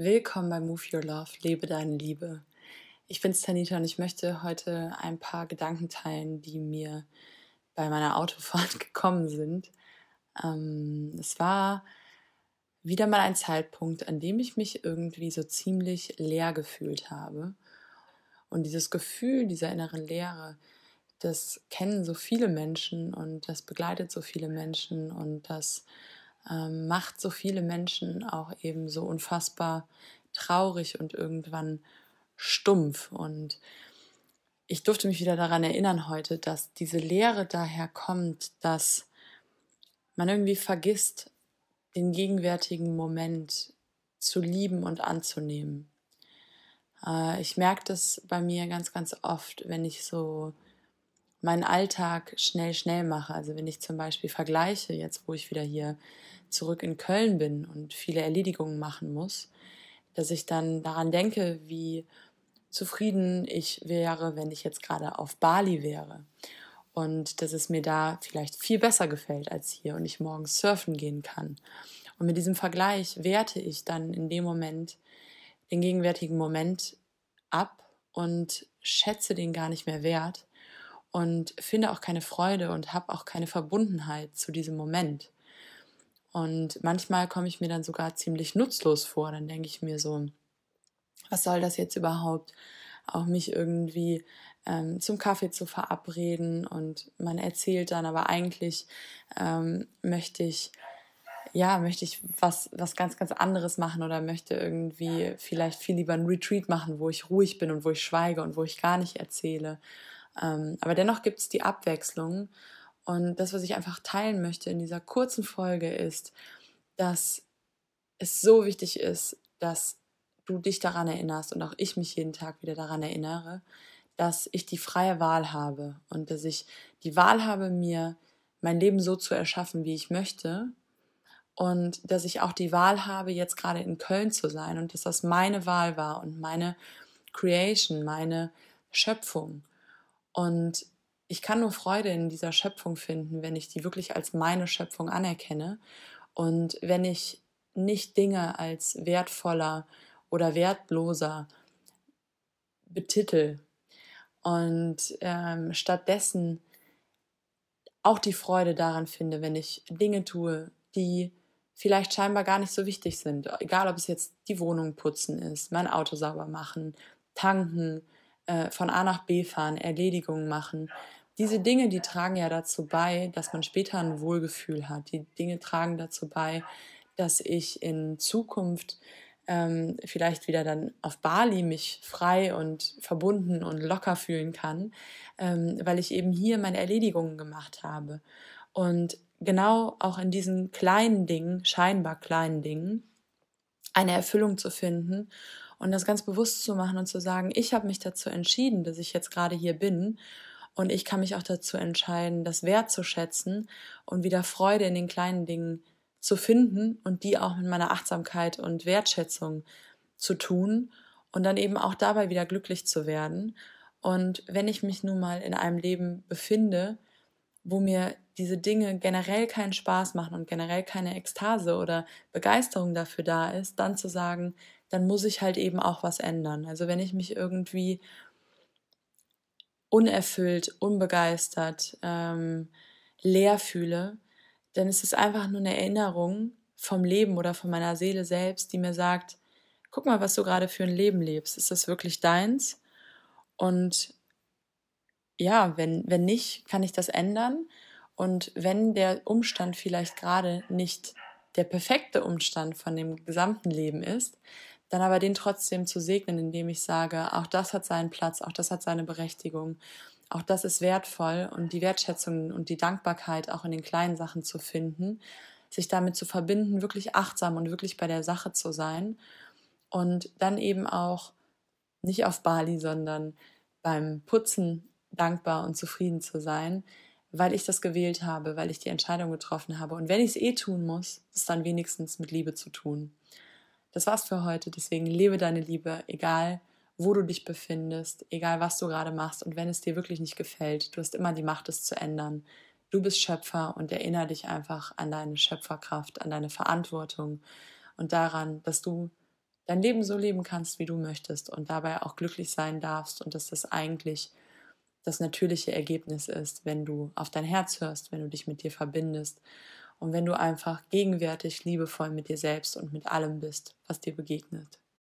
Willkommen bei Move Your Love, lebe deine Liebe. Ich bin's Tanita und ich möchte heute ein paar Gedanken teilen, die mir bei meiner Autofahrt gekommen sind. Ähm, es war wieder mal ein Zeitpunkt, an dem ich mich irgendwie so ziemlich leer gefühlt habe. Und dieses Gefühl dieser inneren Leere, das kennen so viele Menschen und das begleitet so viele Menschen und das ähm, macht so viele Menschen auch eben so unfassbar traurig und irgendwann stumpf. Und ich durfte mich wieder daran erinnern heute, dass diese Lehre daher kommt, dass man irgendwie vergisst, den gegenwärtigen Moment zu lieben und anzunehmen. Äh, ich merke das bei mir ganz, ganz oft, wenn ich so meinen Alltag schnell, schnell mache. Also wenn ich zum Beispiel vergleiche, jetzt wo ich wieder hier zurück in Köln bin und viele Erledigungen machen muss, dass ich dann daran denke, wie zufrieden ich wäre, wenn ich jetzt gerade auf Bali wäre. Und dass es mir da vielleicht viel besser gefällt als hier und ich morgens surfen gehen kann. Und mit diesem Vergleich werte ich dann in dem Moment den gegenwärtigen Moment ab und schätze den gar nicht mehr wert und finde auch keine Freude und habe auch keine Verbundenheit zu diesem Moment. Und manchmal komme ich mir dann sogar ziemlich nutzlos vor. Dann denke ich mir so, was soll das jetzt überhaupt? Auch mich irgendwie ähm, zum Kaffee zu verabreden und man erzählt dann, aber eigentlich ähm, möchte ich ja, möchte ich was, was ganz, ganz anderes machen oder möchte irgendwie vielleicht viel lieber ein Retreat machen, wo ich ruhig bin und wo ich schweige und wo ich gar nicht erzähle. Ähm, aber dennoch gibt es die Abwechslung und das, was ich einfach teilen möchte in dieser kurzen Folge, ist, dass es so wichtig ist, dass du dich daran erinnerst und auch ich mich jeden Tag wieder daran erinnere, dass ich die freie Wahl habe und dass ich die Wahl habe, mir mein Leben so zu erschaffen, wie ich möchte und dass ich auch die Wahl habe, jetzt gerade in Köln zu sein und dass das meine Wahl war und meine Creation, meine Schöpfung. Und ich kann nur Freude in dieser Schöpfung finden, wenn ich die wirklich als meine Schöpfung anerkenne und wenn ich nicht Dinge als wertvoller oder wertloser betitel und ähm, stattdessen auch die Freude daran finde, wenn ich Dinge tue, die vielleicht scheinbar gar nicht so wichtig sind. Egal, ob es jetzt die Wohnung putzen ist, mein Auto sauber machen, tanken, äh, von A nach B fahren, Erledigungen machen, diese Dinge, die tragen ja dazu bei, dass man später ein Wohlgefühl hat. Die Dinge tragen dazu bei, dass ich in Zukunft ähm, vielleicht wieder dann auf Bali mich frei und verbunden und locker fühlen kann, ähm, weil ich eben hier meine Erledigungen gemacht habe. Und genau auch in diesen kleinen Dingen, scheinbar kleinen Dingen, eine Erfüllung zu finden und das ganz bewusst zu machen und zu sagen, ich habe mich dazu entschieden, dass ich jetzt gerade hier bin und ich kann mich auch dazu entscheiden, das wertzuschätzen und wieder Freude in den kleinen Dingen zu finden und die auch mit meiner Achtsamkeit und Wertschätzung zu tun und dann eben auch dabei wieder glücklich zu werden. Und wenn ich mich nun mal in einem Leben befinde, wo mir diese Dinge generell keinen Spaß machen und generell keine Ekstase oder Begeisterung dafür da ist, dann zu sagen, dann muss ich halt eben auch was ändern. Also wenn ich mich irgendwie unerfüllt, unbegeistert, ähm, leer fühle, dann ist es einfach nur eine Erinnerung vom Leben oder von meiner Seele selbst, die mir sagt, guck mal, was du gerade für ein Leben lebst. Ist das wirklich deins? Und ja, wenn, wenn nicht, kann ich das ändern. Und wenn der Umstand vielleicht gerade nicht der perfekte Umstand von dem gesamten Leben ist, dann aber den trotzdem zu segnen, indem ich sage, auch das hat seinen Platz, auch das hat seine Berechtigung, auch das ist wertvoll und die Wertschätzung und die Dankbarkeit auch in den kleinen Sachen zu finden, sich damit zu verbinden, wirklich achtsam und wirklich bei der Sache zu sein und dann eben auch nicht auf Bali, sondern beim Putzen dankbar und zufrieden zu sein, weil ich das gewählt habe, weil ich die Entscheidung getroffen habe. Und wenn ich es eh tun muss, es dann wenigstens mit Liebe zu tun das war's für heute. Deswegen lebe deine Liebe, egal wo du dich befindest, egal was du gerade machst. Und wenn es dir wirklich nicht gefällt, du hast immer die Macht, es zu ändern. Du bist Schöpfer und erinnere dich einfach an deine Schöpferkraft, an deine Verantwortung und daran, dass du dein Leben so leben kannst, wie du möchtest und dabei auch glücklich sein darfst und dass das eigentlich das natürliche Ergebnis ist, wenn du auf dein Herz hörst, wenn du dich mit dir verbindest und wenn du einfach gegenwärtig liebevoll mit dir selbst und mit allem bist, was dir begegnet.